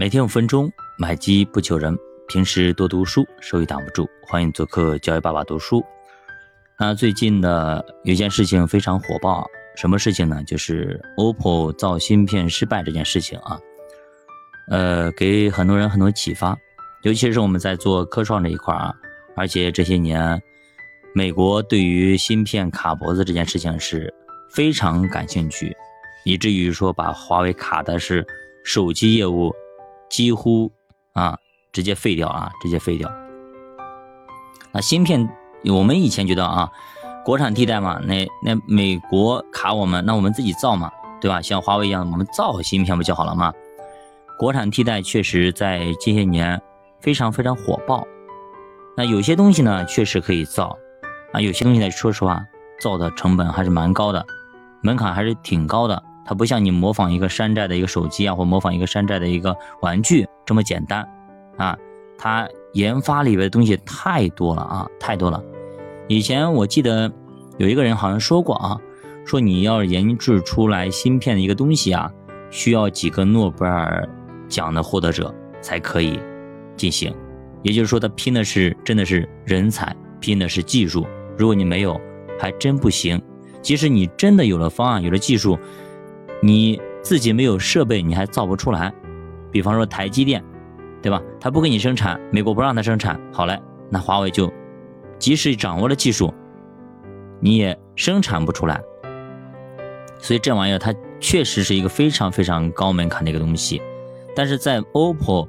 每天五分钟，买机不求人。平时多读书，收益挡不住。欢迎做客教育爸爸读书。那最近呢，有件事情非常火爆，什么事情呢？就是 OPPO 造芯片失败这件事情啊。呃，给很多人很多启发，尤其是我们在做科创这一块啊。而且这些年，美国对于芯片卡脖子这件事情是非常感兴趣，以至于说把华为卡的是手机业务几乎啊。直接废掉啊！直接废掉。那芯片，我们以前觉得啊，国产替代嘛，那那美国卡我们，那我们自己造嘛，对吧？像华为一样，我们造芯片不就好了吗？国产替代确实在这些年非常非常火爆。那有些东西呢，确实可以造啊，有些东西呢，说实话，造的成本还是蛮高的，门槛还是挺高的。它不像你模仿一个山寨的一个手机啊，或模仿一个山寨的一个玩具这么简单。啊，它研发里边的东西太多了啊，太多了。以前我记得有一个人好像说过啊，说你要研制出来芯片的一个东西啊，需要几个诺贝尔奖的获得者才可以进行。也就是说，他拼的是真的是人才，拼的是技术。如果你没有，还真不行。即使你真的有了方案，有了技术，你自己没有设备，你还造不出来。比方说台积电。对吧？他不给你生产，美国不让他生产，好嘞，那华为就即使掌握了技术，你也生产不出来。所以这玩意儿它确实是一个非常非常高门槛的一个东西。但是在 OPPO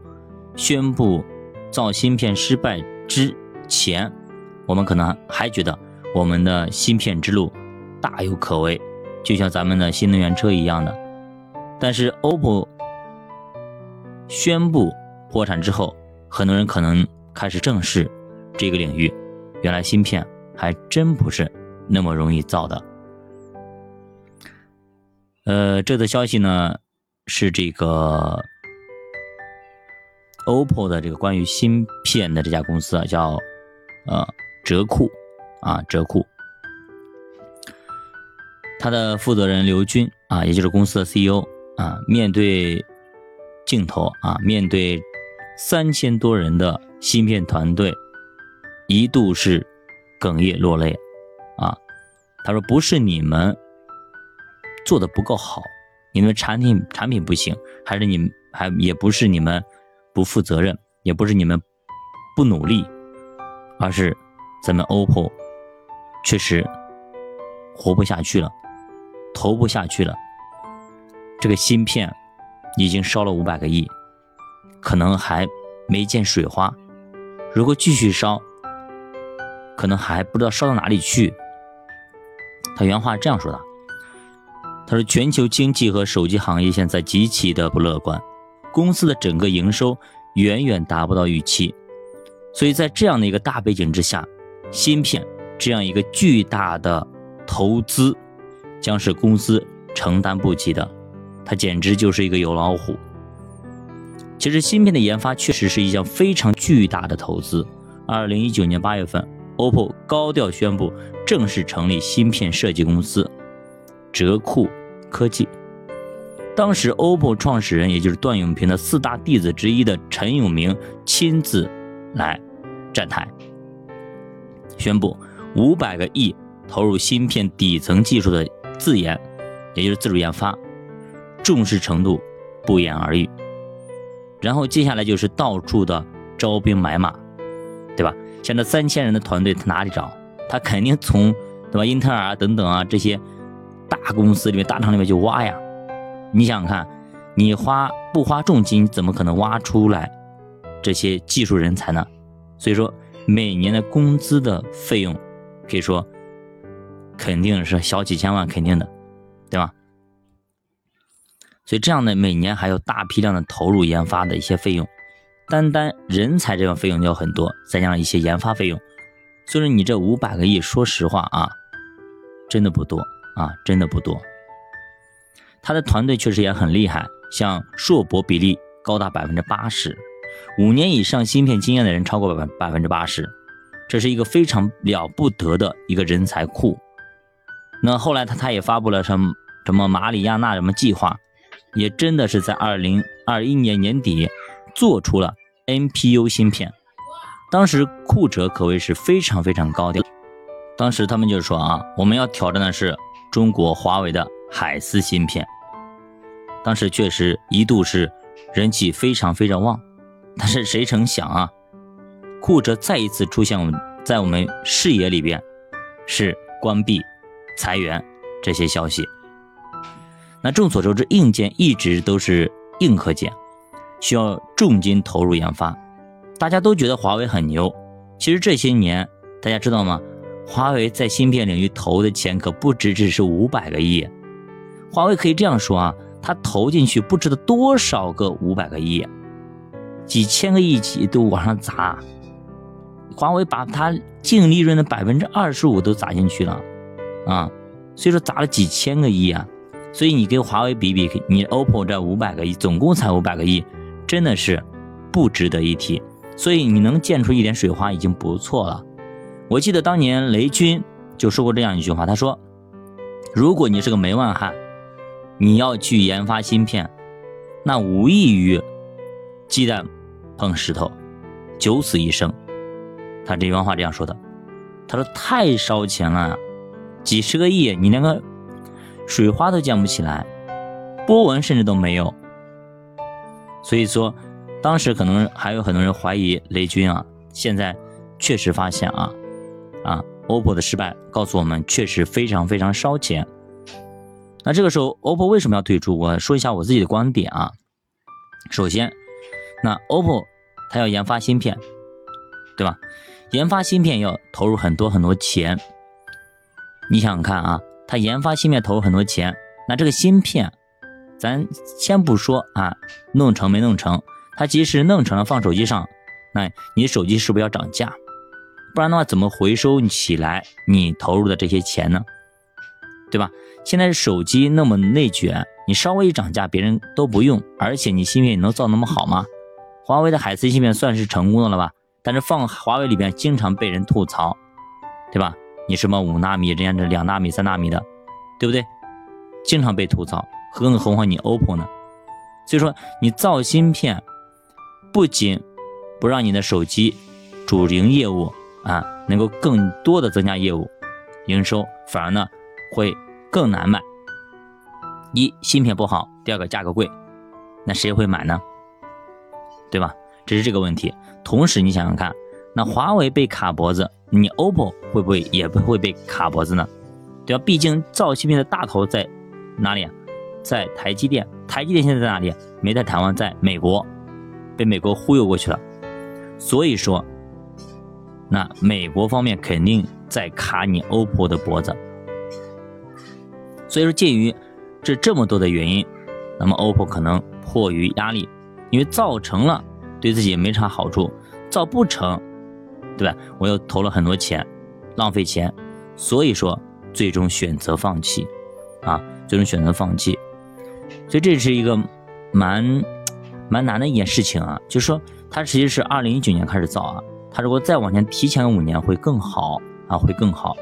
宣布造芯片失败之前，我们可能还觉得我们的芯片之路大有可为，就像咱们的新能源车一样的。但是 OPPO 宣布。破产之后，很多人可能开始正视这个领域。原来芯片还真不是那么容易造的。呃，这则消息呢是这个 OPPO 的这个关于芯片的这家公司啊，叫呃哲库啊哲库，他的负责人刘军啊，也就是公司的 CEO 啊，面对镜头啊，面对。三千多人的芯片团队一度是哽咽落泪，啊，他说不是你们做的不够好，你们产品产品不行，还是你们还也不是你们不负责任，也不是你们不努力，而是咱们 OPPO 确实活不下去了，投不下去了，这个芯片已经烧了五百个亿。可能还没见水花，如果继续烧，可能还不知道烧到哪里去。他原话这样说的：“他说，全球经济和手机行业现在极其的不乐观，公司的整个营收远远达不到预期，所以在这样的一个大背景之下，芯片这样一个巨大的投资，将是公司承担不起的，它简直就是一个有老虎。”其实芯片的研发确实是一项非常巨大的投资。二零一九年八月份，OPPO 高调宣布正式成立芯片设计公司哲库科技。当时，OPPO 创始人也就是段永平的四大弟子之一的陈永明亲自来站台，宣布五百个亿投入芯片底层技术的自研，也就是自主研发，重视程度不言而喻。然后接下来就是到处的招兵买马，对吧？像这三千人的团队，他哪里找？他肯定从对吧？英特尔啊等等啊这些大公司里面、大厂里面去挖呀。你想想看，你花不花重金，怎么可能挖出来这些技术人才呢？所以说，每年的工资的费用，可以说肯定是小几千万，肯定的，对吧？所以这样的每年还有大批量的投入研发的一些费用，单单人才这个费用就很多，再加上一些研发费用，所以说你这五百个亿，说实话啊，真的不多啊，真的不多。他的团队确实也很厉害，像硕博比例高达百分之八十，五年以上芯片经验的人超过百百分之八十，这是一个非常了不得的一个人才库。那后来他他也发布了什么什么马里亚纳什么计划。也真的是在二零二一年年底做出了 NPU 芯片。当时酷哲可谓是非常非常高调。当时他们就说啊，我们要挑战的是中国华为的海思芯片。当时确实一度是人气非常非常旺，但是谁成想啊，酷哲再一次出现我们在我们视野里边，是关闭、裁员这些消息。那众所周知，硬件一直都是硬核件，需要重金投入研发。大家都觉得华为很牛，其实这些年大家知道吗？华为在芯片领域投的钱可不只只是五百个亿。华为可以这样说啊，它投进去不知道多少个五百个亿，几千个亿起都往上砸。华为把它净利润的百分之二十五都砸进去了，啊，所以说砸了几千个亿啊。所以你跟华为比比，你 OPPO 这五百个亿，总共才五百个亿，真的是不值得一提。所以你能溅出一点水花已经不错了。我记得当年雷军就说过这样一句话，他说：“如果你是个门外汉，你要去研发芯片，那无异于鸡蛋碰石头，九死一生。”他这番话这样说的。他说：“太烧钱了，几十个亿，你连个……”水花都溅不起来，波纹甚至都没有。所以说，当时可能还有很多人怀疑雷军啊。现在确实发现啊，啊，OPPO 的失败告诉我们，确实非常非常烧钱。那这个时候，OPPO 为什么要退出？我说一下我自己的观点啊。首先，那 OPPO 它要研发芯片，对吧？研发芯片要投入很多很多钱。你想想看啊。他研发芯片投入很多钱，那这个芯片，咱先不说啊，弄成没弄成，他即使弄成了放手机上，那你手机是不是要涨价？不然的话，怎么回收起来你投入的这些钱呢？对吧？现在手机那么内卷，你稍微一涨价，别人都不用，而且你芯片你能造那么好吗？华为的海思芯片算是成功的了吧？但是放华为里边经常被人吐槽，对吧？你什么五纳米，人家这两纳米、三纳米的，对不对？经常被吐槽，更何况你 OPPO 呢？所以说，你造芯片不仅不让你的手机主营业务啊能够更多的增加业务营收，反而呢会更难卖。一芯片不好，第二个价格贵，那谁会买呢？对吧？这是这个问题。同时，你想想看。那华为被卡脖子，你 OPPO 会不会也不会被卡脖子呢？对吧？毕竟造芯片的大头在哪里啊？在台积电。台积电现在在哪里？没在台湾，在美国，被美国忽悠过去了。所以说，那美国方面肯定在卡你 OPPO 的脖子。所以说，鉴于这这么多的原因，那么 OPPO 可能迫于压力，因为造成了对自己也没啥好处，造不成。对吧？我又投了很多钱，浪费钱，所以说最终选择放弃，啊，最终选择放弃。所以这是一个蛮蛮难的一件事情啊。就是说，它其实是二零一九年开始造啊，它如果再往前提前五年会更好啊，会更好。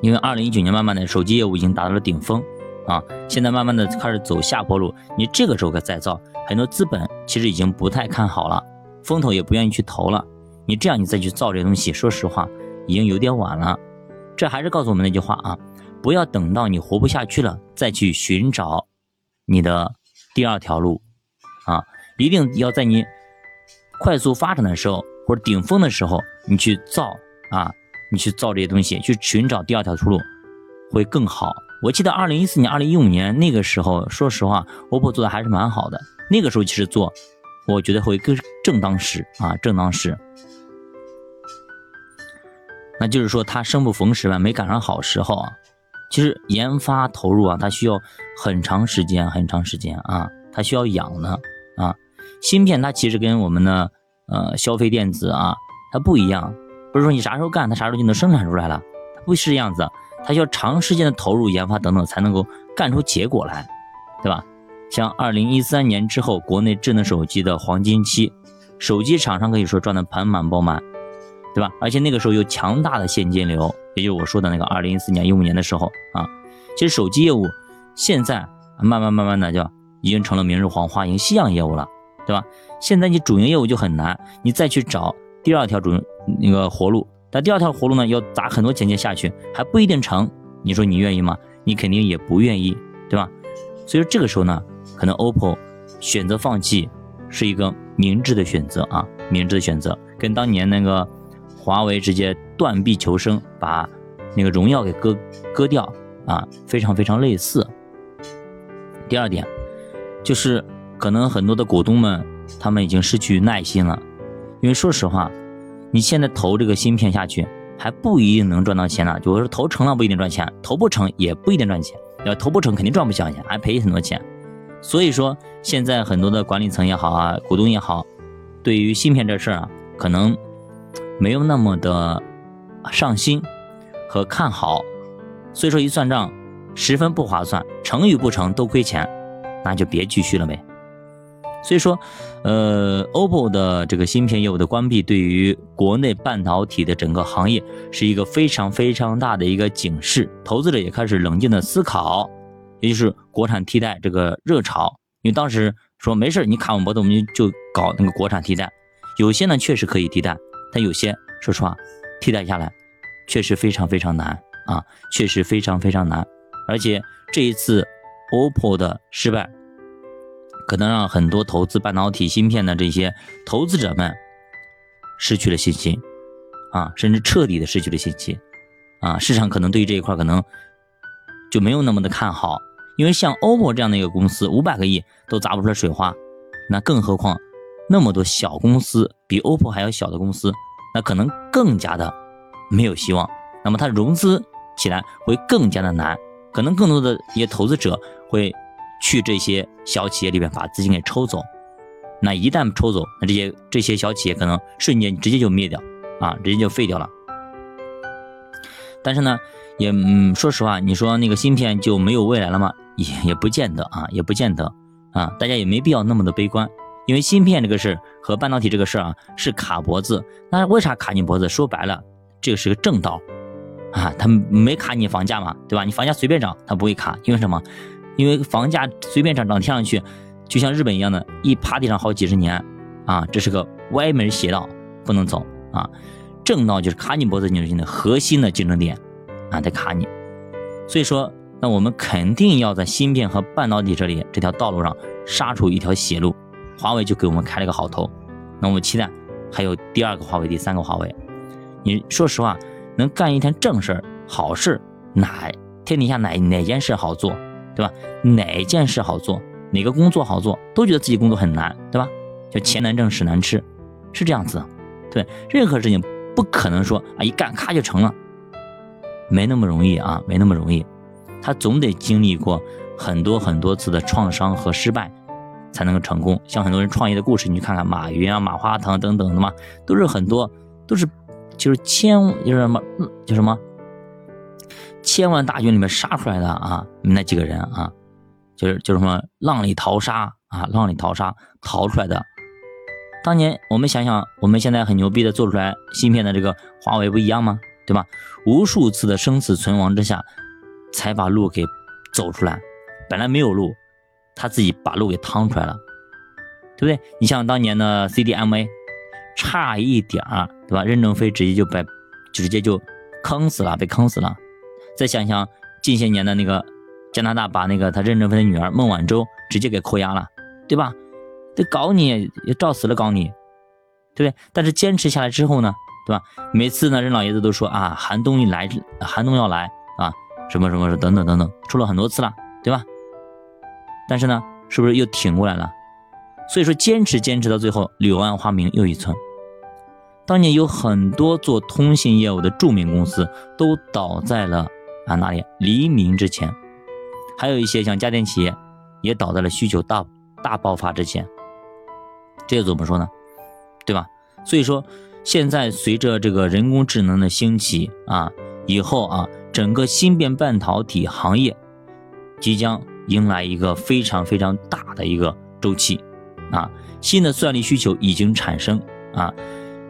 因为二零一九年慢慢的手机业务已经达到了顶峰啊，现在慢慢的开始走下坡路。你这个时候再造，很多资本其实已经不太看好了，风投也不愿意去投了。你这样，你再去造这些东西，说实话，已经有点晚了。这还是告诉我们那句话啊，不要等到你活不下去了再去寻找你的第二条路啊，一定要在你快速发展的时候或者顶峰的时候，你去造啊，你去造这些东西，去寻找第二条出路会更好。我记得二零一四年、二零一五年那个时候，说实话，OPPO 做的还是蛮好的。那个时候其实做，我觉得会更正当时啊，正当时。那就是说，他生不逢时吧，没赶上好时候啊。其实研发投入啊，它需要很长时间，很长时间啊，它需要养的啊。芯片它其实跟我们的呃消费电子啊，它不一样，不是说你啥时候干，它啥时候就能生产出来了，不是这样子，它需要长时间的投入研发等等，才能够干出结果来，对吧？像二零一三年之后，国内智能手机的黄金期，手机厂商可以说赚得盆满钵满。对吧？而且那个时候有强大的现金流，也就是我说的那个二零一四年、一五年的时候啊。其实手机业务现在慢慢慢慢的就已经成了明日黄花，已经夕阳业务了，对吧？现在你主营业务就很难，你再去找第二条主那个活路，但第二条活路呢，要砸很多钱钱下去，还不一定成。你说你愿意吗？你肯定也不愿意，对吧？所以说这个时候呢，可能 OPPO 选择放弃是一个明智的选择啊，明智的选择，跟当年那个华为直接断臂求生，把那个荣耀给割割掉啊，非常非常类似。第二点就是。可能很多的股东们，他们已经失去耐心了，因为说实话，你现在投这个芯片下去，还不一定能赚到钱呢。就是说投成了不一定赚钱，投不成也不一定赚钱。要投不成肯定赚不小钱，还赔很多钱。所以说，现在很多的管理层也好啊，股东也好，对于芯片这事儿啊，可能没有那么的上心和看好。所以说一算账，十分不划算，成与不成都亏钱，那就别继续了呗。所以说，呃，OPPO 的这个芯片业务的关闭，对于国内半导体的整个行业是一个非常非常大的一个警示。投资者也开始冷静的思考，也就是国产替代这个热潮。因为当时说没事你卡我脖子，我们就搞那个国产替代。有些呢确实可以替代，但有些说实话，替代下来确实非常非常难啊，确实非常非常难。而且这一次 OPPO 的失败。可能让很多投资半导体芯片的这些投资者们失去了信心，啊，甚至彻底的失去了信心，啊，市场可能对于这一块可能就没有那么的看好，因为像 OPPO 这样的一个公司，五百个亿都砸不出来水花，那更何况那么多小公司，比 OPPO 还要小的公司，那可能更加的没有希望，那么它融资起来会更加的难，可能更多的一些投资者会。去这些小企业里边把资金给抽走，那一旦抽走，那这些这些小企业可能瞬间直接就灭掉啊，直接就废掉了。但是呢，也嗯，说实话，你说那个芯片就没有未来了吗？也也不见得啊，也不见得啊，大家也没必要那么的悲观，因为芯片这个事和半导体这个事啊是卡脖子。那为啥卡你脖子？说白了，这个是个正道啊，它没卡你房价嘛，对吧？你房价随便涨，它不会卡，因为什么？因为房价随便涨涨天上去，就像日本一样的，一趴地上好几十年，啊，这是个歪门邪道，不能走啊。正道就是卡你脖子，你的核心的竞争点，啊，得卡你。所以说，那我们肯定要在芯片和半导体这里这条道路上杀出一条血路。华为就给我们开了个好头，那我们期待还有第二个华为，第三个华为。你说实话，能干一天正事儿、好事，哪天底下哪哪件事好做？对吧？哪件事好做，哪个工作好做，都觉得自己工作很难，对吧？就钱难挣，屎难吃，是这样子。对，任何事情不可能说啊一干咔就成了，没那么容易啊，没那么容易。他总得经历过很多很多次的创伤和失败，才能够成功。像很多人创业的故事，你去看看马云啊、马化腾等等的嘛，都是很多都是就是千就是什么就什么。千万大军里面杀出来的啊，那几个人啊，就是就是什么浪里淘沙啊，浪里淘沙淘出来的。当年我们想想，我们现在很牛逼的做出来芯片的这个华为不一样吗？对吧？无数次的生死存亡之下，才把路给走出来。本来没有路，他自己把路给趟出来了，对不对？你像当年的 CDMA，差一点儿，对吧？任正非直接就被直接就坑死了，被坑死了。再想想近些年的那个加拿大，把那个他任正非的女儿孟晚舟直接给扣押了，对吧？得搞你，也照死了搞你，对不对？但是坚持下来之后呢，对吧？每次呢，任老爷子都说啊，寒冬一来，寒冬要来啊，什么什么等等等等，说了很多次了，对吧？但是呢，是不是又挺过来了？所以说，坚持坚持到最后，柳暗花明又一村。当年有很多做通信业务的著名公司都倒在了。啊，哪里？黎明之前，还有一些像家电企业，也倒在了需求大大爆发之前。这怎么说呢？对吧？所以说，现在随着这个人工智能的兴起啊，以后啊，整个芯片半导体行业即将迎来一个非常非常大的一个周期啊，新的算力需求已经产生啊，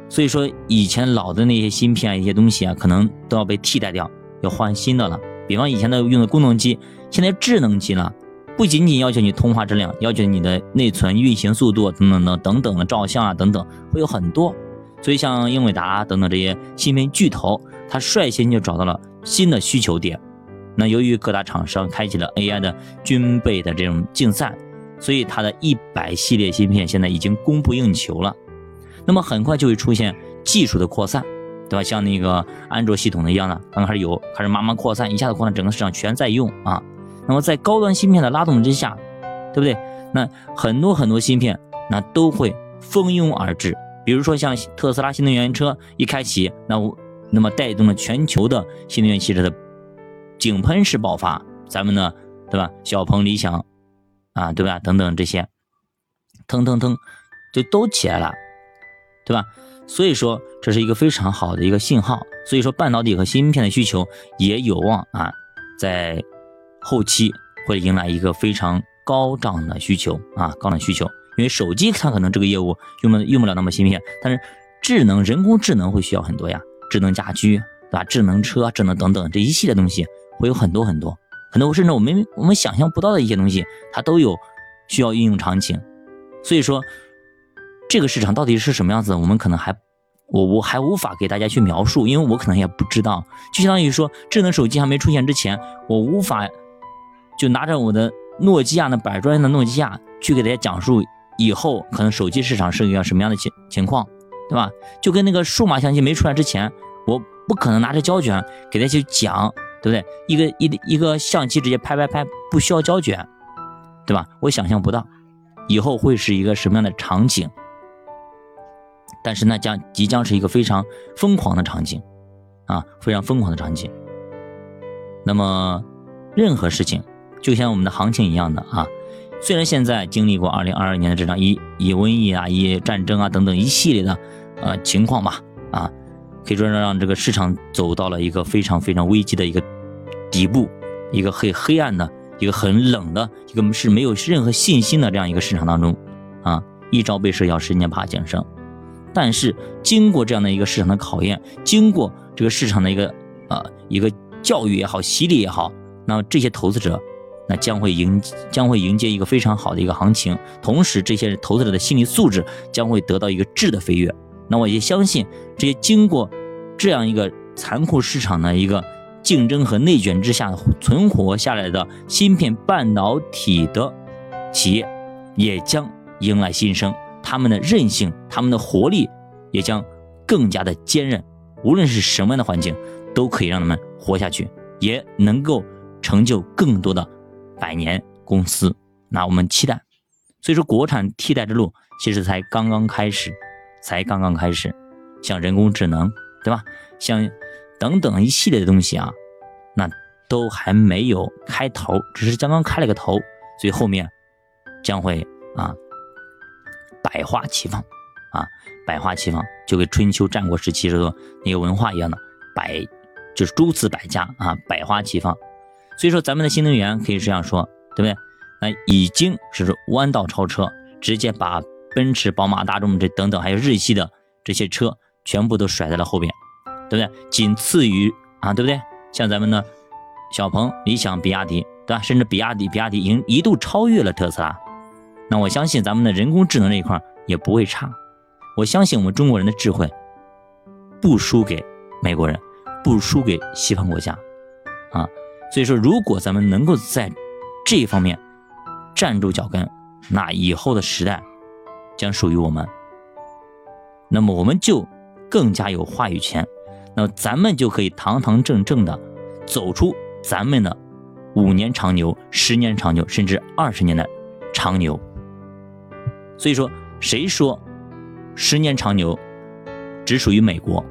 所以说以前老的那些芯片一些东西啊，可能都要被替代掉。要换新的了，比方以前的用的功能机，现在智能机了，不仅仅要求你通话质量，要求你的内存运行速度等等等等等的照相啊等等，会有很多。所以像英伟达等等这些芯片巨头，它率先就找到了新的需求点。那由于各大厂商开启了 AI 的军备的这种竞赛，所以它的一百系列芯片现在已经供不应求了。那么很快就会出现技术的扩散，对吧？像那个安卓系统的一样的，刚开始有，开始慢慢扩散，一下子扩散整个市场全在用啊。那么在高端芯片的拉动之下，对不对？那很多很多芯片那都会蜂拥而至。比如说像特斯拉新能源车一开启，那我那么带动了全球的新能源汽车的井喷式爆发。咱们呢，对吧？小鹏、理想啊，对吧？等等这些，腾腾腾就都起来了，对吧？所以说这是一个非常好的一个信号。所以说半导体和芯片的需求也有望啊，在后期会迎来一个非常高涨的需求啊，高涨需求。因为手机它可能这个业务用不用不了那么芯片，但是智能人工智能会需要很多呀，智能家居对吧？智能车、智能等等这一系列东西会有很多很多很多，甚至我们我们想象不到的一些东西，它都有需要应用场景。所以说，这个市场到底是什么样子，我们可能还我我还无法给大家去描述，因为我可能也不知道。就相当于说，智能手机还没出现之前，我无法就拿着我的诺基亚那百专业的诺基亚去给大家讲述。以后可能手机市场是一个什么样的情情况，对吧？就跟那个数码相机没出来之前，我不可能拿着胶卷给大家去讲，对不对？一个一一个相机直接拍拍拍，不需要胶卷，对吧？我想象不到以后会是一个什么样的场景，但是那将即将是一个非常疯狂的场景，啊，非常疯狂的场景。那么任何事情就像我们的行情一样的啊。虽然现在经历过二零二二年的这场以以瘟疫啊、以战争啊等等一系列的呃情况吧，啊，可以说让让这个市场走到了一个非常非常危机的一个底部，一个很黑暗的、一个很冷的、一个是没有任何信心的这样一个市场当中，啊，一朝被蛇咬，十年怕井绳。但是经过这样的一个市场的考验，经过这个市场的一个呃一个教育也好、洗礼也好，那么这些投资者。那将会迎将会迎接一个非常好的一个行情，同时这些投资者的心理素质将会得到一个质的飞跃。那我也相信，这些经过这样一个残酷市场的一个竞争和内卷之下存活下来的芯片半导体的企业，也将迎来新生。他们的韧性，他们的活力也将更加的坚韧。无论是什么样的环境，都可以让他们活下去，也能够成就更多的。百年公司，那我们期待。所以说，国产替代之路其实才刚刚开始，才刚刚开始。像人工智能，对吧？像等等一系列的东西啊，那都还没有开头，只是刚刚开了个头。所以后面将会啊，百花齐放啊，百花齐放，就跟春秋战国时期这个那个文化一样的，百就是诸子百家啊，百花齐放。所以说，咱们的新能源可以这样说，对不对？那已经是弯道超车，直接把奔驰、宝马、大众这等等，还有日系的这些车全部都甩在了后边，对不对？仅次于啊，对不对？像咱们的小鹏、理想、比亚迪，对吧？甚至比亚迪、比亚迪已经一度超越了特斯拉。那我相信咱们的人工智能这一块也不会差。我相信我们中国人的智慧不输给美国人，不输给西方国家，啊。所以说，如果咱们能够在这一方面站住脚跟，那以后的时代将属于我们。那么我们就更加有话语权，那么咱们就可以堂堂正正的走出咱们的五年长牛、十年长牛，甚至二十年的长牛。所以说，谁说十年长牛只属于美国？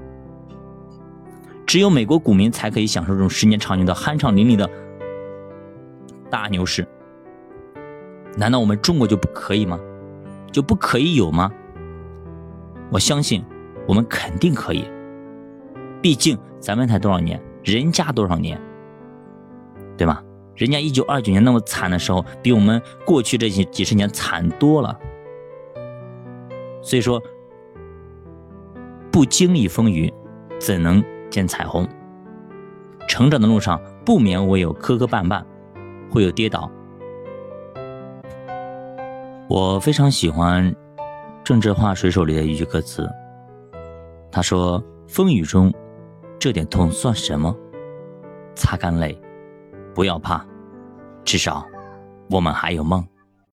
只有美国股民才可以享受这种十年长牛的酣畅淋漓的大牛市，难道我们中国就不可以吗？就不可以有吗？我相信我们肯定可以，毕竟咱们才多少年，人家多少年，对吗？人家一九二九年那么惨的时候，比我们过去这些几十年惨多了。所以说，不经历风雨，怎能？见彩虹，成长的路上不免会有磕磕绊绊，会有跌倒，我非常喜欢《郑智化水手》里的一句歌词，他说：“风雨中，这点痛算什么？擦干泪，不要怕，至少我们还有梦。”